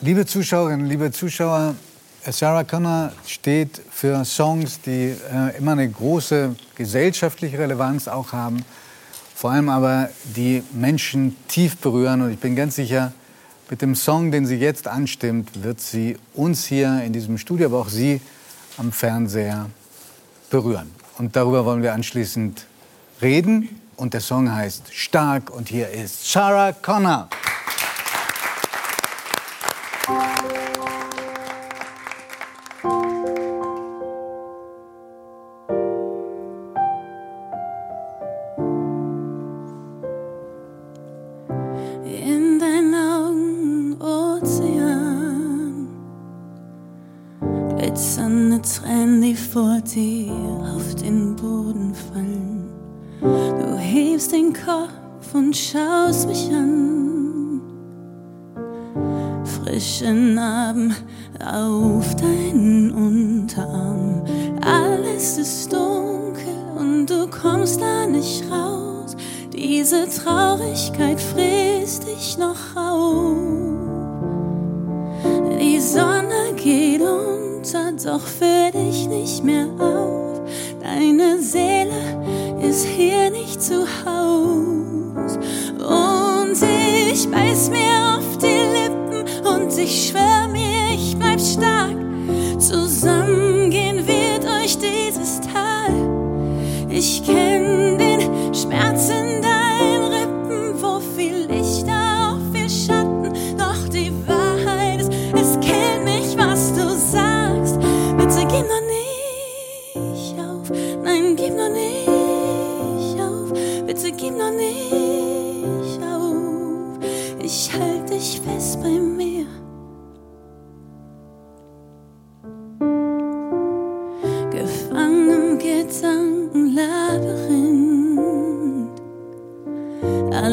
Liebe Zuschauerinnen, liebe Zuschauer, Sarah Connor steht für Songs, die äh, immer eine große gesellschaftliche Relevanz auch haben, vor allem aber die Menschen tief berühren. Und ich bin ganz sicher, mit dem Song, den sie jetzt anstimmt, wird sie uns hier in diesem Studio, aber auch Sie am Fernseher berühren. Und darüber wollen wir anschließend reden. Und der Song heißt Stark und hier ist Sarah Connor. Kopf und schaust mich an. Frische Narben auf deinen Unterarm. Alles ist dunkel und du kommst da nicht raus. Diese Traurigkeit frisst dich noch auf. Die Sonne geht unter, doch für dich nicht mehr auf. Deine Seele ist hier nicht zu Haus. Und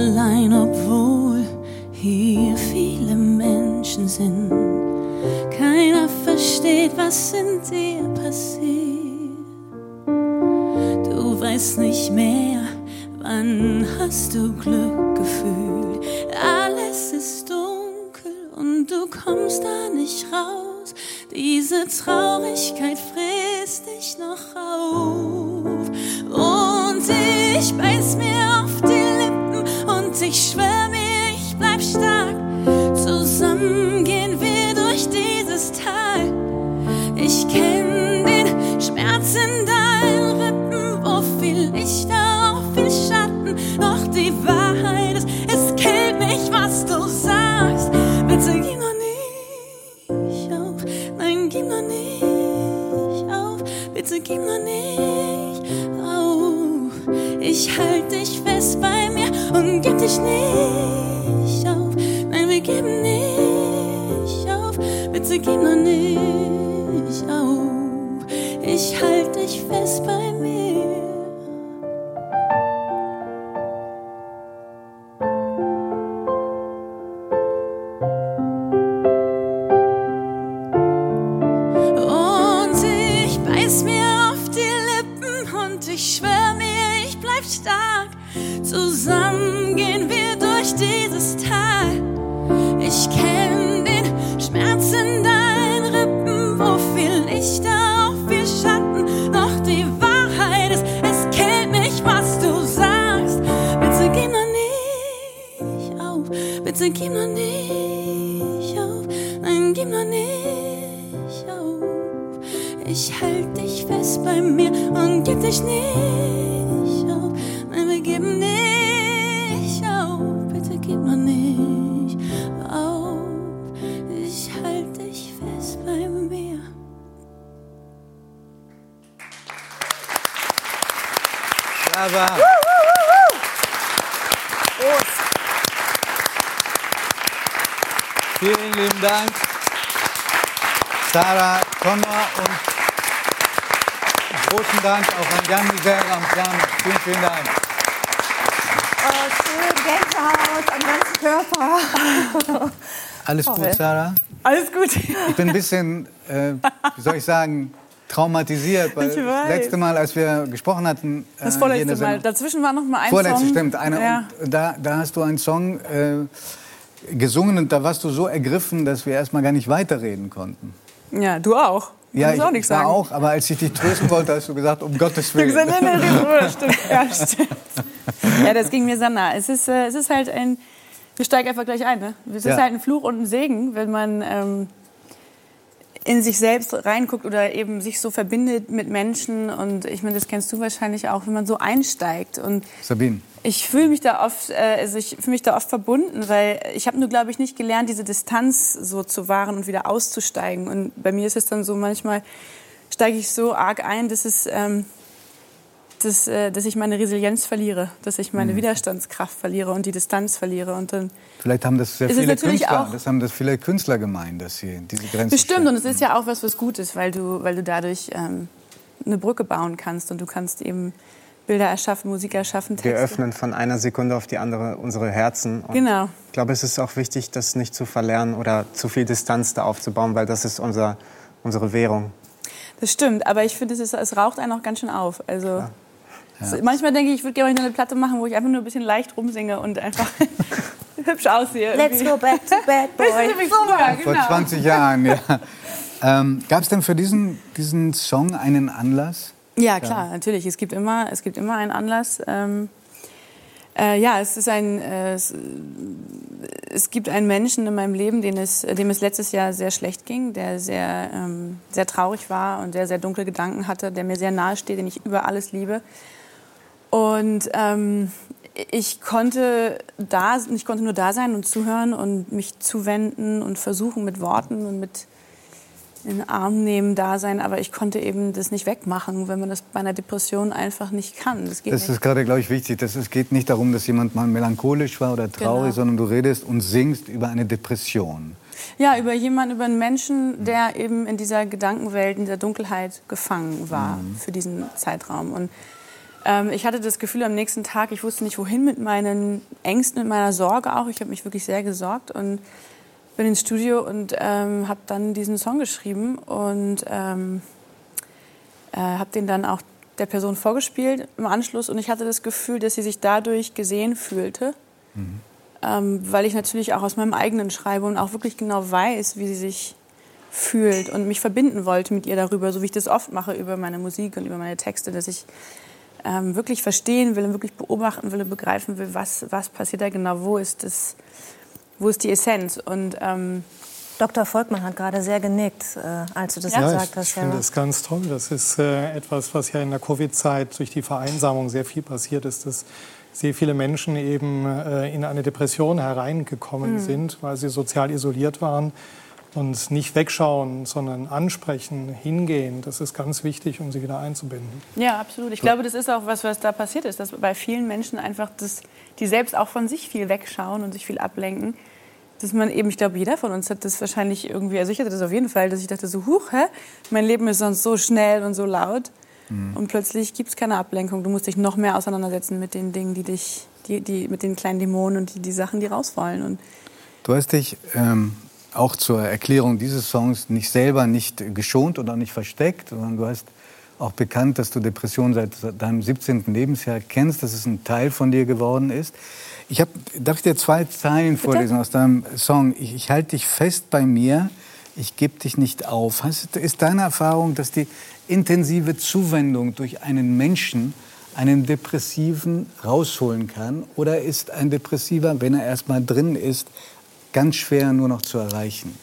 Allein obwohl hier viele Menschen sind. Keiner versteht, was in dir passiert. Du weißt nicht mehr, wann hast du Glück gefühlt. Alles ist dunkel und du kommst da nicht raus. Diese Traurigkeit frisst dich noch auf. Und ich beiß mir ich schwör mir, ich bleib stark. Zusammen gehen wir durch dieses Tal. Ich kenn den Schmerz in deinen Rippen, wo viel Licht, auch viel Schatten. Doch die Wahrheit ist, es killt mich, was du sagst. Bitte gib noch nicht auf, bitte gib noch nicht fest bei mir und gib dich nicht auf. Nein, wir geben nicht auf. Bitte gib noch nicht auf. Ich halt dich fest bei mir. Sarah. Vielen lieben Dank. Sarah Connor und großen Dank auch an Jan Miser am Piano. Vielen, vielen Dank. Oh, schön, Gänsehaut am ganzen Körper. Alles gut, Sarah? Alles gut. Ich bin ein bisschen, äh, wie soll ich sagen, traumatisiert. Weil das letzte Mal, als wir gesprochen hatten. äh, Das vorletzte Mal. Dazwischen war noch mal ein Vorletzte, Song. stimmt. Eine, Ja. und da, da hast du einen Song äh, gesungen und da warst du so ergriffen, dass wir erst mal gar nicht weiterreden konnten. Ja, du auch. Ja, ich auch nichts war sagen. auch, aber als ich dich trösten wollte, hast du gesagt, um Gottes Ich Willen. gesagt, nee, nee, nee, nee, stimmt. Ja, stimmt. ja, das ging mir sehr nah. Es ist, äh, es ist halt ein. Wir steigen einfach gleich ein. Ne? Es Ja. ist halt ein Fluch und ein Segen, wenn man ähm, in sich selbst reinguckt oder eben sich so verbindet mit Menschen. Und ich meine, das kennst du wahrscheinlich auch, wenn man so einsteigt. Und Sabine, ich fühle mich da oft, äh, also ich fühle mich da oft verbunden, weil ich habe nur, glaube ich, nicht gelernt, diese Distanz so zu wahren und wieder auszusteigen. Und bei mir ist es dann so, manchmal steige ich so arg ein, dass es, ähm, dass, äh, dass ich meine Resilienz verliere, dass ich meine Widerstandskraft verliere und die Distanz verliere. Und dann vielleicht haben das sehr viele Künstler, das haben das viele Künstler gemeint, dass sie diese Grenzen bestimmt und es ist ja auch was, was gut ist, weil du, weil du dadurch ähm, eine Brücke bauen kannst und du kannst eben Bilder erschaffen, Musik erschaffen, Texte. Wir öffnen von einer Sekunde auf die andere unsere Herzen. Und Genau. Ich glaube, es ist auch wichtig, das nicht zu verlernen oder zu viel Distanz da aufzubauen, weil das ist unser, unsere Währung. Das stimmt, aber ich finde, es, ist- es raucht einen auch ganz schön auf. Also so, manchmal denke ich, ich würde gerne eine Platte machen, wo ich einfach nur ein bisschen leicht rumsinge und einfach hübsch aussehe. Let's go back to bad boy. Wie früher, Vor genau. 20 Jahren, ja. Ähm, Gab es denn für diesen, diesen Song einen Anlass? Ja, klar, natürlich. Es gibt immer, es gibt immer einen Anlass. Ähm, äh, ja, es ist ein, äh, es, es gibt einen Menschen in meinem Leben, den es, dem es letztes Jahr sehr schlecht ging, der sehr, ähm, sehr traurig war und der sehr dunkle Gedanken hatte, der mir sehr nahe steht, den ich über alles liebe. Und ähm, ich konnte da, ich konnte nur da sein und zuhören und mich zuwenden und versuchen mit Worten und mit in den Arm nehmen, da sein, aber ich konnte eben das nicht wegmachen, wenn man das bei einer Depression einfach nicht kann. Das geht Das ist gerade, glaube ich, wichtig. Das, es geht nicht darum, dass jemand mal melancholisch war oder traurig, Genau. sondern du redest und singst über eine Depression. Ja, über jemanden, über einen Menschen, der eben in dieser Gedankenwelt, in dieser Dunkelheit gefangen war für diesen Zeitraum. Und ähm, ich hatte das Gefühl am nächsten Tag, ich wusste nicht wohin mit meinen Ängsten, mit meiner Sorge auch. Ich habe mich wirklich sehr gesorgt und bin ins Studio und ähm, habe dann diesen Song geschrieben und ähm, äh, habe den dann auch der Person vorgespielt im Anschluss und ich hatte das Gefühl, dass sie sich dadurch gesehen fühlte, ähm, weil ich natürlich auch aus meinem eigenen schreibe und auch wirklich genau weiß, wie sie sich fühlt und mich verbinden wollte mit ihr darüber, so wie ich das oft mache über meine Musik und über meine Texte, dass ich ähm, wirklich verstehen will und wirklich beobachten will und begreifen will, was, was passiert da genau, wo ist, das, wo ist die Essenz. Und ähm, Dr. Volkmann hat gerade sehr genickt, äh, als du das Ja, gesagt ich, hast. ich finde das ganz toll. Das ist äh, etwas, was ja in der Covid-Zeit durch die Vereinsamung sehr viel passiert ist, dass sehr viele Menschen eben äh, in eine Depression hereingekommen sind, weil sie sozial isoliert waren. Und nicht wegschauen, sondern ansprechen, hingehen, das ist ganz wichtig, um sie wieder einzubinden. Ja, absolut. Ich glaube, das ist auch was, was da passiert ist, dass bei vielen Menschen einfach, das, die selbst auch von sich viel wegschauen und sich viel ablenken, dass man eben, ich glaube, jeder von uns hat das wahrscheinlich irgendwie, also ich hatte das auf jeden Fall, dass ich dachte so, huch, hä? mein Leben ist sonst so schnell und so laut und plötzlich gibt es keine Ablenkung. Du musst dich noch mehr auseinandersetzen mit den Dingen, die dich, die, die, mit den kleinen Dämonen und die, die Sachen, die raus wollen. Und Du hast dich ähm, auch zur Erklärung dieses Songs nicht selber nicht geschont oder nicht versteckt, sondern du hast auch bekannt, dass du Depressionen seit deinem 17. Lebensjahr kennst, dass es ein Teil von dir geworden ist. Ich hab, darf ich dir zwei Zeilen vorlesen aus deinem Song? Ich, ich halte dich fest bei mir, ich gebe dich nicht auf. Hast, ist deine Erfahrung, dass die intensive Zuwendung durch einen Menschen einen Depressiven rausholen kann? Oder ist ein Depressiver, wenn er erst mal drin ist, ganz schwer nur noch zu erreichen?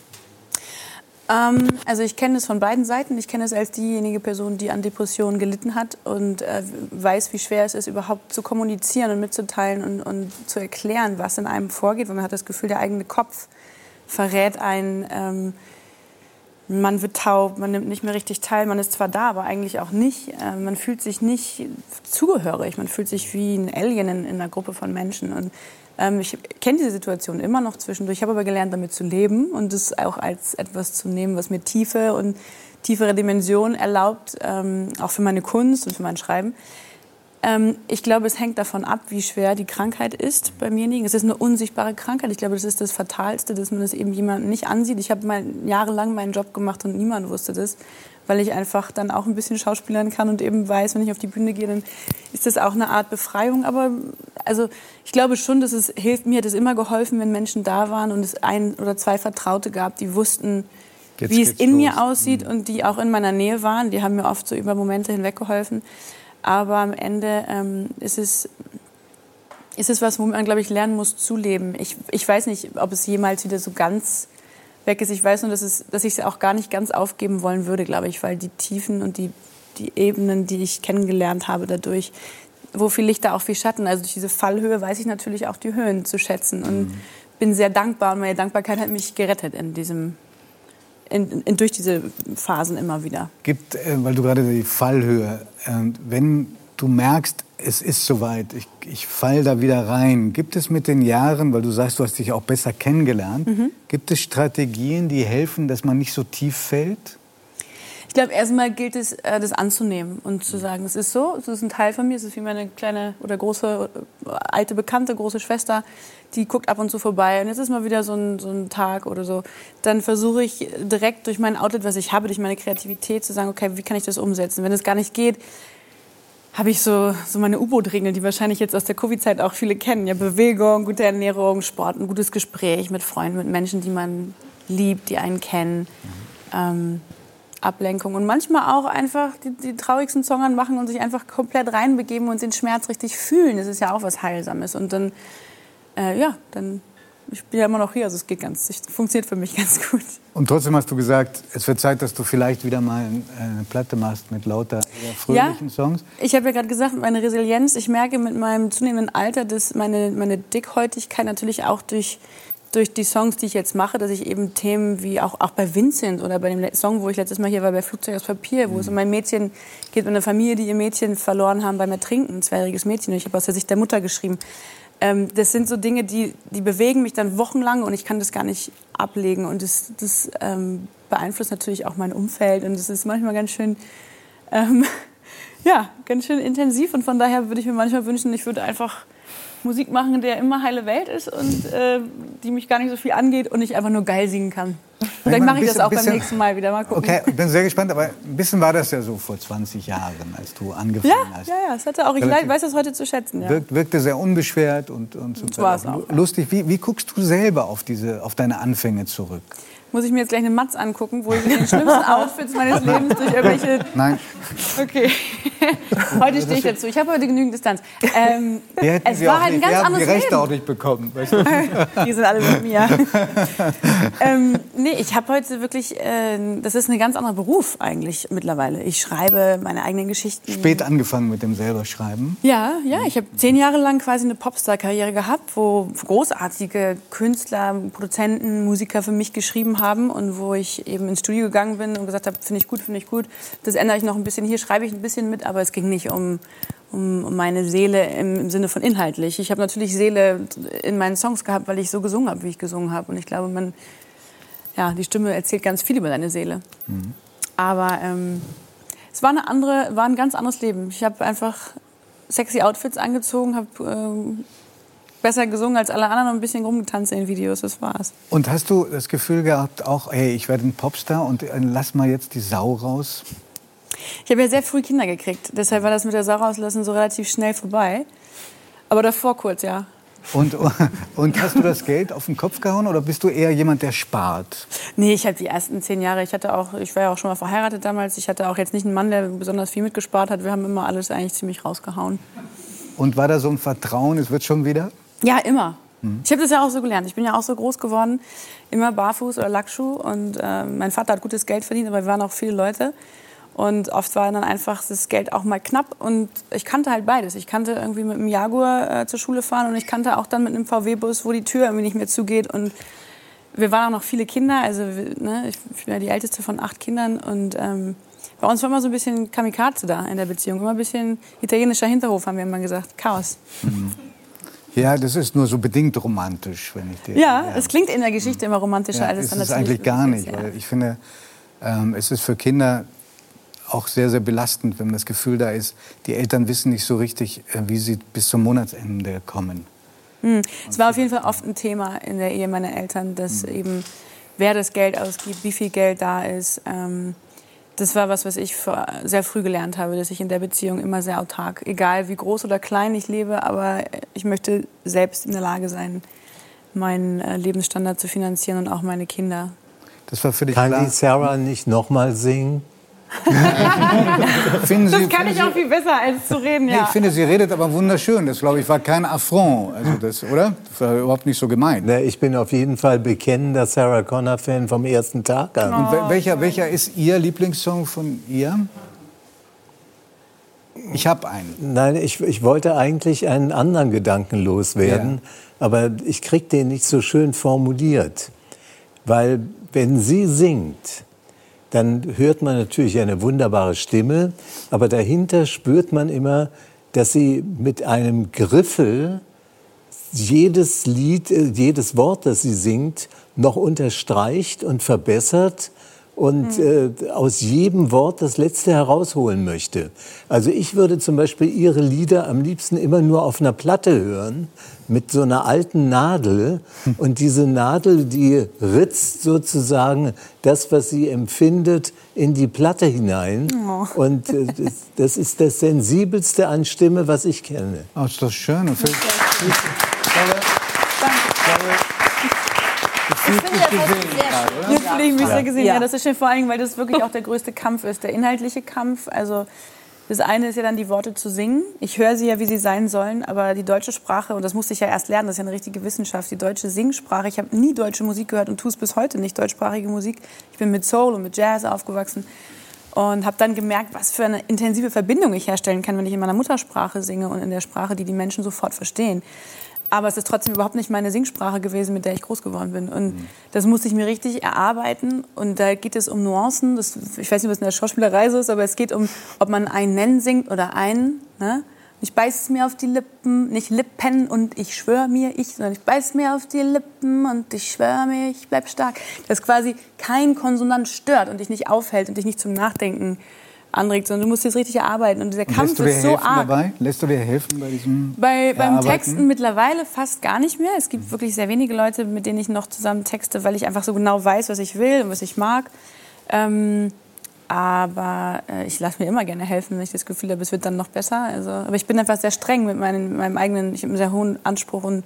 Ähm, also ich kenne es von beiden Seiten. Ich kenne es als diejenige Person, die an Depressionen gelitten hat und äh, weiß, wie schwer es ist, überhaupt zu kommunizieren und mitzuteilen und, und zu erklären, was in einem vorgeht. Weil man hat das Gefühl, der eigene Kopf verrät einen. Ähm, man wird taub, man nimmt nicht mehr richtig teil, man ist zwar da, aber eigentlich auch nicht. Äh, man fühlt sich nicht zugehörig, man fühlt sich wie ein Alien in, in einer Gruppe von Menschen. Und ähm, ich kenne diese Situation immer noch zwischendurch. Habe aber gelernt, damit zu leben und es auch als etwas zu nehmen, was mir Tiefe und tiefere Dimensionen erlaubt, ähm, auch für meine Kunst und für mein Schreiben. Ähm, ich glaube, es hängt davon ab, wie schwer die Krankheit ist bei mirjenigen. Es ist eine unsichtbare Krankheit. Ich glaube, das ist das Fatalste, dass man es eben jemandem nicht ansieht. Ich habe mal jahrelang meinen Job gemacht und niemand wusste das, weil ich einfach dann auch ein bisschen schauspielern kann und eben weiß, wenn ich auf die Bühne gehe, dann ist das auch eine Art Befreiung. Aber also ich glaube schon, dass es hilft, mir hat es immer geholfen, wenn Menschen da waren und es ein oder zwei Vertraute gab, die wussten, Jetzt wie es in los. mir aussieht und die auch in meiner Nähe waren. Die haben mir oft so über Momente hinweg geholfen. Aber am Ende ähm, ist es ist es was, wo man, glaube ich, lernen muss zu leben. Ich, ich weiß nicht, ob es jemals wieder so ganz weg ist. Ich weiß nur, dass, es, dass ich es auch gar nicht ganz aufgeben wollen würde, glaube ich, weil die Tiefen und die, die Ebenen, die ich kennengelernt habe dadurch, wo viel Licht, da auch viel Schatten. Also durch diese Fallhöhe weiß ich natürlich auch die Höhen zu schätzen und bin sehr dankbar. Und meine Dankbarkeit hat mich gerettet in diesem, in, in, durch diese Phasen immer wieder. Gibt, äh, weil du gerade die Fallhöhe, äh, wenn du merkst, es ist soweit, ich, ich fall da wieder rein, gibt es mit den Jahren, weil du sagst, du hast dich auch besser kennengelernt, gibt es Strategien, die helfen, dass man nicht so tief fällt? Ich glaube, erstmal gilt es, äh, das anzunehmen und zu sagen, es ist so, es ist ein Teil von mir, es ist wie meine kleine oder große, äh, alte Bekannte, große Schwester, die guckt ab und zu vorbei und jetzt ist mal wieder so ein, so ein Tag oder so. Dann versuche ich direkt durch mein Outlet, was ich habe, durch meine Kreativität zu sagen, okay, wie kann ich das umsetzen? Wenn es gar nicht geht, habe ich so, so meine U-Boot-Regeln, die wahrscheinlich jetzt aus der Covid-Zeit auch viele kennen. Ja, Bewegung, gute Ernährung, Sport, ein gutes Gespräch mit Freunden, mit Menschen, die man liebt, die einen kennen. Ähm, Ablenkung und manchmal auch einfach die, die traurigsten Songs anmachen und sich einfach komplett reinbegeben und den Schmerz richtig fühlen. Das ist ja auch was Heilsames. Und dann, äh, ja, dann, ich bin ja immer noch hier, also es geht ganz, es funktioniert für mich ganz gut. Und trotzdem hast du gesagt, es wird Zeit, dass du vielleicht wieder mal äh, eine Platte machst mit lauter fröhlichen Songs. Ich habe ja gerade gesagt, meine Resilienz, ich merke mit meinem zunehmenden Alter, dass meine, meine Dickhäutigkeit natürlich auch durch, durch die Songs, die ich jetzt mache, dass ich eben Themen wie auch, auch bei Vincent oder bei dem Song, wo ich letztes Mal hier war, bei Flugzeug aus Papier, wo es um ein Mädchen geht, um eine Familie, die ihr Mädchen verloren haben beim Ertrinken, ein zweijähriges Mädchen. Und ich habe aus der Sicht der Mutter geschrieben. Ähm, das sind so Dinge, die, die bewegen mich dann wochenlang und ich kann das gar nicht ablegen. Und das, das ähm, beeinflusst natürlich auch mein Umfeld. Und es ist manchmal ganz schön, ähm, ja, ganz schön intensiv. Und von daher würde ich mir manchmal wünschen, ich würde einfach Musik machen, der immer heile Welt ist und äh, die mich gar nicht so viel angeht und ich einfach nur geil singen kann. Vielleicht mache ich das bisschen- auch beim bisschen- nächsten Mal wieder. Mal gucken. Okay, ich bin sehr gespannt, aber ein bisschen war das ja so vor 20 Jahren, als du angefangen Ja, hast. ja, ja, es hatte auch, ich Relativ- weiß das heute zu schätzen. Ja. Wirk, wirkte sehr unbeschwert und, und Teil war's auch lustig. Wie, wie guckst du selber auf, diese, auf deine Anfänge zurück? Muss ich mir jetzt gleich eine Matz angucken, wo ich in den schlimmsten Outfits meines Lebens durch irgendwelche Nein, Okay. heute stehe ich dazu. Ich habe heute genügend Distanz. Ähm, wir hätten es sie war halt ein nicht, ganz wir haben die anderes Rechte Leben. auch nicht bekommen. Weißt du? Die sind alle mit mir. ähm, nee, ich habe heute wirklich, äh, das ist ein ganz anderer Beruf eigentlich mittlerweile. Ich schreibe meine eigenen Geschichten. Spät angefangen mit dem selber Schreiben. Ja, ja, ich habe zehn Jahre lang quasi eine Popstar-Karriere gehabt, wo großartige Künstler, Produzenten, Musiker für mich geschrieben haben und wo ich eben ins Studio gegangen bin und gesagt habe, finde ich gut, finde ich gut. Das ändere ich noch ein bisschen. Hier schreibe ich ein bisschen mit, aber es ging nicht um, um, um meine Seele im, im Sinne von inhaltlich. Ich habe natürlich Seele in meinen Songs gehabt, weil ich so gesungen habe, wie ich gesungen habe. Und ich glaube, man, ja, die Stimme erzählt ganz viel über deine Seele. Aber ähm, es war, eine andere, war ein ganz anderes Leben. Ich habe einfach sexy Outfits angezogen, habe ähm, besser gesungen als alle anderen und ein bisschen rumgetanzt in den Videos. Das war's. Und hast du das Gefühl gehabt, auch, hey, ich werde ein Popstar und äh, lass mal jetzt die Sau raus? Ich habe ja sehr früh Kinder gekriegt. Deshalb war das mit der Sau rauslassen so relativ schnell vorbei. Aber davor kurz, ja. Und, und hast du das Geld auf den Kopf gehauen oder bist du eher jemand, der spart? Nee, ich habe die ersten zehn Jahre, ich hatte auch, ich war ja auch schon mal verheiratet damals. Ich hatte auch jetzt nicht einen Mann, der besonders viel mitgespart hat. Wir haben immer alles eigentlich ziemlich rausgehauen. Und war da so ein Vertrauen, es wird schon wieder? Ja, immer. Ich habe das ja auch so gelernt. Ich bin ja auch so groß geworden, immer barfuß oder Lackschuh. Und äh, mein Vater hat gutes Geld verdient, aber wir waren auch viele Leute. Und oft war dann einfach das Geld auch mal knapp. Und ich kannte halt beides. Ich kannte irgendwie mit einem Jaguar äh, zur Schule fahren und ich kannte auch dann mit einem VW-Bus, wo die Tür irgendwie nicht mehr zugeht. Und wir waren auch noch viele Kinder. Also ne, ich bin ja die älteste von acht Kindern. Und ähm, bei uns war immer so ein bisschen Kamikaze da in der Beziehung. Immer ein bisschen italienischer Hinterhof, haben wir immer gesagt. Chaos. Ja, das ist nur so bedingt romantisch, wenn ich dir. Ja, es klingt in der Geschichte immer romantischer, ja, als es ist dann es natürlich eigentlich gar ist, nicht, ja. weil ich finde, ähm, es ist für Kinder auch sehr, sehr belastend, wenn das Gefühl da ist, die Eltern wissen nicht so richtig, äh, wie sie bis zum Monatsende kommen. Es war auf jeden Fall oft ein Thema in der Ehe meiner Eltern, dass eben wer das Geld ausgibt, wie viel Geld da ist, ähm, das war was, was ich sehr früh gelernt habe, dass ich in der Beziehung immer sehr autark, egal wie groß oder klein ich lebe, aber ich möchte selbst in der Lage sein, meinen äh, Lebensstandard zu finanzieren und auch meine Kinder. Das war für dich Kann klar. die Sarah nicht nochmal singen? Finden Sie, Das kann ich auch viel besser als zu reden, Nee, ja. ich finde, sie redet aber wunderschön. Das, glaube ich, war kein Affront. Also das, oder? Das war überhaupt nicht so gemeint. Na, ich bin auf jeden Fall bekennender Sarah Connor-Fan vom ersten Tag an. Und wel- welcher, welcher ist Ihr Lieblingssong von ihr? Ich habe einen. Nein, ich, ich wollte eigentlich einen anderen Gedanken loswerden, aber ich krieg den nicht so schön formuliert. Weil wenn sie singt, dann hört man natürlich eine wunderbare Stimme, aber dahinter spürt man immer, dass sie mit einem Griffel jedes Lied, äh, jedes Wort, das sie singt, noch unterstreicht und verbessert und äh, aus jedem Wort das Letzte herausholen möchte. Also ich würde zum Beispiel ihre Lieder am liebsten immer nur auf einer Platte hören, mit so einer alten Nadel. Und diese Nadel, die ritzt sozusagen das, was sie empfindet, in die Platte hinein. Und äh, das, das ist das Sensibelste an Stimme, was ich kenne. Oh, ist das schön. Und für, Jetzt fühle ich mich sehr gesehen. Ja. Ja. das ist schön, vor allem, weil das wirklich auch der größte Kampf ist, der inhaltliche Kampf. Also das eine ist ja dann die Worte zu singen. Ich höre sie ja, wie sie sein sollen, aber die deutsche Sprache, und das musste ich ja erst lernen, das ist ja eine richtige Wissenschaft, die deutsche Singsprache. Ich habe nie deutsche Musik gehört und tue es bis heute nicht, deutschsprachige Musik. Ich bin mit Soul und mit Jazz aufgewachsen und habe dann gemerkt, was für eine intensive Verbindung ich herstellen kann, wenn ich in meiner Muttersprache singe und in der Sprache, die die Menschen sofort verstehen. Aber es ist trotzdem überhaupt nicht meine Singsprache gewesen, mit der ich groß geworden bin. Und das musste ich mir richtig erarbeiten. Und da geht es um Nuancen. Das, ich weiß nicht, was in der Schauspielerei so ist, aber es geht um, ob man einen Nennen singt oder einen. Ne? Ich beiß es mir auf die Lippen, nicht Lippen und ich schwöre mir ich, sondern ich beiß mir auf die Lippen und ich schwöre mir, ich bleib stark. Dass quasi kein Konsonant stört und dich nicht aufhält und dich nicht zum Nachdenken anregt, sondern du musst jetzt richtig erarbeiten. Und dieser Kampf lässt du dir ist so helfen arg. dabei? Lässt du dir helfen bei diesem Bei, beim? Texten mittlerweile fast gar nicht mehr. Es gibt wirklich sehr wenige Leute, mit denen ich noch zusammen texte, weil ich einfach so genau weiß, was ich will und was ich mag. Ähm, aber äh, ich lasse mir immer gerne helfen, wenn ich das Gefühl habe, es wird dann noch besser. Also, aber ich bin einfach sehr streng mit meinen, meinem eigenen, ich habe einen sehr hohen Anspruch und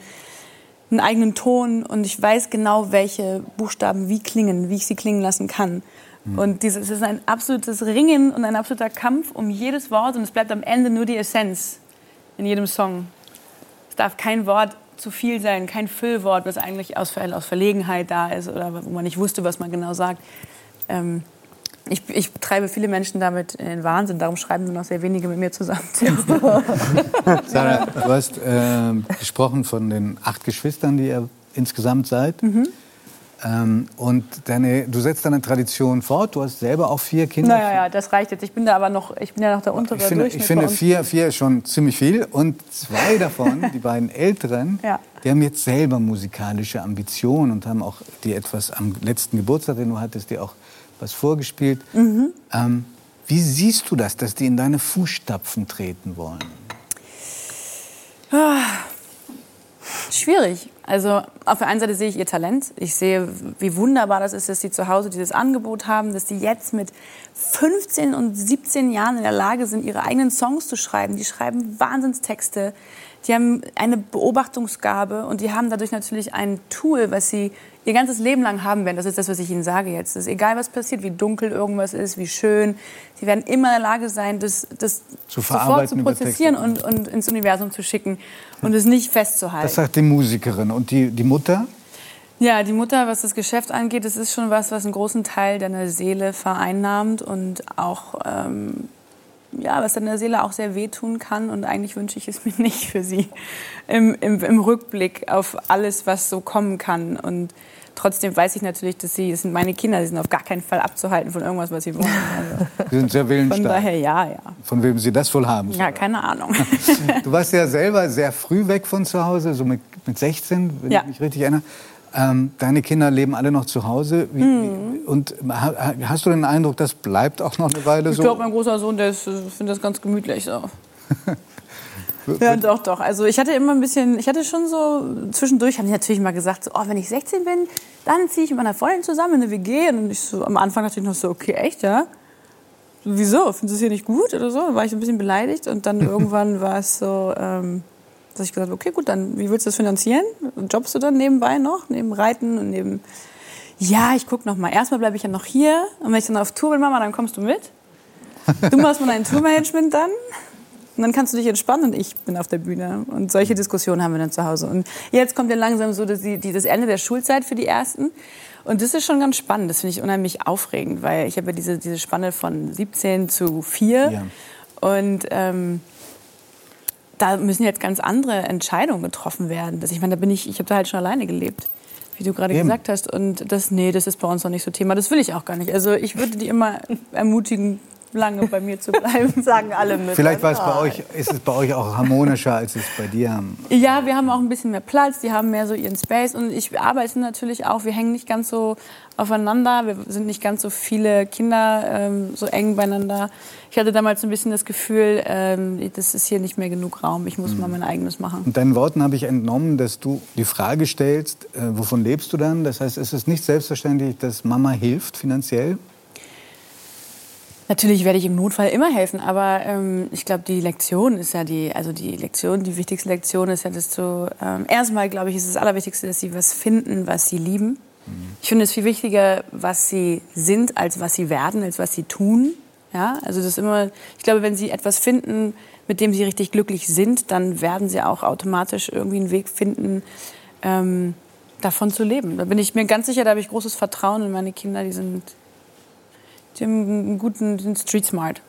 einen eigenen Ton und ich weiß genau, welche Buchstaben wie klingen, wie ich sie klingen lassen kann. Und dieses es ist ein absolutes Ringen und ein absoluter Kampf um jedes Wort und es bleibt am Ende nur die Essenz in jedem Song. Es darf kein Wort zu viel sein, kein Füllwort, was eigentlich aus, aus Verlegenheit da ist oder wo man nicht wusste, was man genau sagt. Ähm, ich, ich treibe viele Menschen damit in den Wahnsinn, darum schreiben nur noch sehr wenige mit mir zusammen. Sarah, du hast äh, gesprochen von den acht Geschwistern, die ihr insgesamt seid. Mhm. Ähm, und deine, du setzt deine Tradition fort. Du hast selber auch vier Kinder. naja, ja, das reicht jetzt. Ich bin da aber noch, ich bin ja noch der untere Ich finde, Durchschnitt ich finde vier, vier ist schon ziemlich viel. Und zwei davon, die beiden Älteren, Ja. die haben jetzt selber musikalische Ambitionen und haben auch dir etwas am letzten Geburtstag, den du hattest, dir auch was vorgespielt. Mhm. Ähm, wie siehst du das, dass die in deine Fußstapfen treten wollen? Schwierig. Also auf der einen Seite sehe ich ihr Talent. Ich sehe, wie wunderbar das ist, dass sie zu Hause dieses Angebot haben, dass die jetzt mit 15 und 17 Jahren in der Lage sind, ihre eigenen Songs zu schreiben. Die schreiben Wahnsinnstexte. Die haben eine Beobachtungsgabe und die haben dadurch natürlich ein Tool, was sie ihr ganzes Leben lang haben werden. Das ist das, was ich Ihnen sage jetzt. Das ist egal, was passiert, wie dunkel irgendwas ist, wie schön. Sie werden immer in der Lage sein, das, das Zu sofort zu prozessieren und, und ins Universum zu schicken und es nicht festzuhalten. Das sagt die Musikerin. Und die, die Mutter? Ja, die Mutter, was das Geschäft angeht, das ist schon was, was einen großen Teil deiner Seele vereinnahmt und auch, ähm, ja, was deiner Seele auch sehr wehtun kann. Und eigentlich wünsche ich es mir nicht für sie im, im, im Rückblick auf alles, was so kommen kann. Und trotzdem weiß ich natürlich, dass sie, das sind meine Kinder, die sind auf gar keinen Fall abzuhalten von irgendwas, was sie wollen. Also Sie sind sehr von willensstark. daher, ja, ja. Von wem Sie das wohl haben. Ja, keine Ahnung. Du warst ja selber sehr früh weg von zu Hause, so mit, mit 16, wenn Ja. ich mich richtig erinnere. Ähm, deine Kinder leben alle noch zu Hause. Wie, wie, und ha, ha- hast du den Eindruck, das bleibt auch noch eine Weile Ich so? glaube, mein großer Sohn, der äh, findet das ganz gemütlich so. Ja, doch, doch. Also ich hatte immer ein bisschen, ich hatte schon so, zwischendurch haben die natürlich mal gesagt, so, oh, wenn ich 16 bin, dann ziehe ich mit meiner Freundin zusammen in eine WG. Und ich so, am Anfang dachte ich noch so, okay, echt, ja? wieso, findest du es hier nicht gut oder so? War ich so ein bisschen beleidigt und dann irgendwann war es so, ähm, dass ich gesagt habe, okay, gut, dann wie willst du das finanzieren? Jobbst du dann nebenbei noch, neben Reiten und neben... Ja, ich guck noch mal. Erstmal bleibe ich ja noch hier und wenn ich dann auf Tour bin, Mama, dann kommst du mit. Du machst mal dein Tourmanagement dann und dann kannst du dich entspannen und ich bin auf der Bühne. Und solche Diskussionen haben wir dann zu Hause. Und jetzt kommt ja langsam so das, die, das Ende der Schulzeit für die Ersten. Und das ist schon ganz spannend. Das finde ich unheimlich aufregend, weil ich habe ja diese, diese Spanne von 17 zu 4. Ja. Und ähm, da müssen jetzt ganz andere Entscheidungen getroffen werden. Das, ich meine, da bin ich, ich habe da halt schon alleine gelebt, wie du gerade gesagt hast. Und das, nee, das ist bei uns noch nicht so Thema. Das will ich auch gar nicht. Also ich würde die immer ermutigen, lange bei mir zu bleiben. Sagen alle mit. Vielleicht war es bei euch, ist es bei euch auch harmonischer, als es bei dir Ja, wir haben auch ein bisschen mehr Platz, die haben mehr so ihren Space und ich arbeite natürlich auch, wir hängen nicht ganz so aufeinander, wir sind nicht ganz so viele Kinder ähm, so eng beieinander. Ich hatte damals ein bisschen das Gefühl, ähm, das ist hier nicht mehr genug Raum, ich muss mal mein eigenes machen. Und deinen Worten habe ich entnommen, dass du die Frage stellst, äh, wovon lebst du dann? Das heißt, ist es nicht selbstverständlich, dass Mama hilft finanziell? Natürlich werde ich im Notfall immer helfen, aber ähm, ich glaube, die Lektion ist ja die, also die Lektion, die wichtigste Lektion ist ja, dass du ähm, erstmal, glaube ich, ist das Allerwichtigste, dass sie was finden, was sie lieben. Ich finde es viel wichtiger, was sie sind, als was sie werden, als was sie tun. Ja, also das ist immer, ich glaube, wenn sie etwas finden, mit dem sie richtig glücklich sind, dann werden sie auch automatisch irgendwie einen Weg finden, ähm, davon zu leben. Da bin ich mir ganz sicher, da habe ich großes Vertrauen in meine Kinder, die sind, die haben einen guten, sind street smart.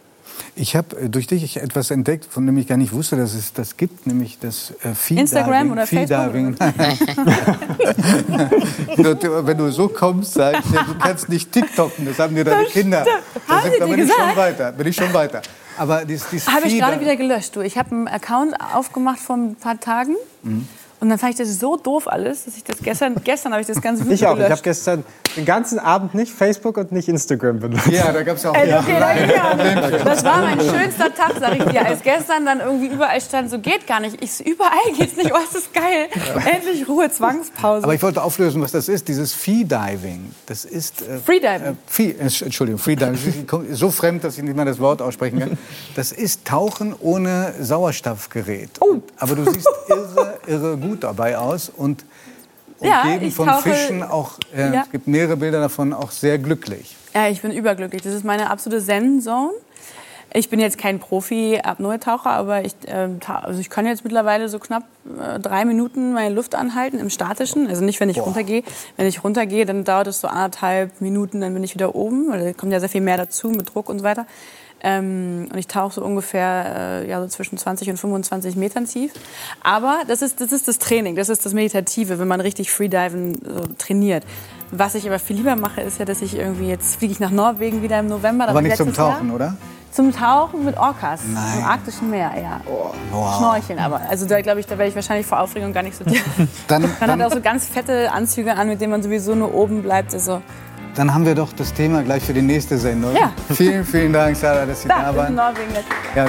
Ich habe durch dich etwas entdeckt, von dem ich gar nicht wusste, dass es das gibt, nämlich das äh. Instagram oder Feediving. Nur, Wenn du so kommst, sag ich dir, du kannst nicht TikToken, das haben dir deine Kinder. Da, Haben sind, da bin ich schon gesagt? weiter, bin ich schon weiter. Aber dieses, dieses Habe ich gerade wieder gelöscht. Du. Ich habe einen Account aufgemacht vor ein paar Tagen. Mhm. Und dann fand ich das so doof alles, dass ich das gestern, gestern habe ich das ganze Video Ich auch. Ich habe gestern den ganzen Abend nicht Facebook und nicht Instagram benutzt. Ja, da gab es ja auch Ey, ja. okay, danke. Das war mein schönster Tag, sag ich dir. Als gestern dann irgendwie überall stand, so geht gar nicht. Ich überall geht's nicht. Oh, ist das geil. Endlich Ruhe, Zwangspause. Aber ich wollte auflösen, was das ist, dieses Feediving. Das ist... Äh, Freediving. Äh, Fee, äh, Entschuldigung, Freediving. so fremd, dass ich nicht mal das Wort aussprechen kann. Das ist Tauchen ohne Sauerstoffgerät. Oh. Aber du siehst irre, irre gut dabei aus und Ja, umgeben ich von tauche- Fischen auch, äh, Ja. es gibt mehrere Bilder davon, auch sehr glücklich. Ja, ich bin überglücklich. Das ist meine absolute Zen-Zone. Ich bin jetzt kein Profi-Apnoe-Taucher, aber ich, ta- also ich kann jetzt mittlerweile so knapp äh, drei Minuten meine Luft anhalten im Statischen. Also nicht, wenn ich runtergehe. Wenn ich runtergehe, dann dauert es so anderthalb Minuten, dann bin ich wieder oben. Weil da kommt ja sehr viel mehr dazu mit Druck und so weiter. Ähm, und ich tauche so ungefähr äh, ja, so zwischen 20 und 25 Metern tief. Aber das ist, das ist das Training, das ist das Meditative, wenn man richtig Freediven so trainiert. Was ich aber viel lieber mache, ist ja, dass ich irgendwie jetzt fliege ich nach Norwegen wieder im November. Aber nicht zum letztes Jahr. Tauchen, oder? Zum Tauchen mit Orcas Nein. im arktischen Meer, ja. Wow. Schnorcheln aber. Also da glaube ich, da werde ich wahrscheinlich vor Aufregung gar nicht so tief. Dann, Man hat dann, auch so ganz fette Anzüge an, mit denen man sowieso nur oben bleibt. Also dann haben wir doch das Thema gleich für die nächste Sendung. Ja. Vielen, vielen Dank, Sarah, dass Sie da da waren. Norwegen. Ja,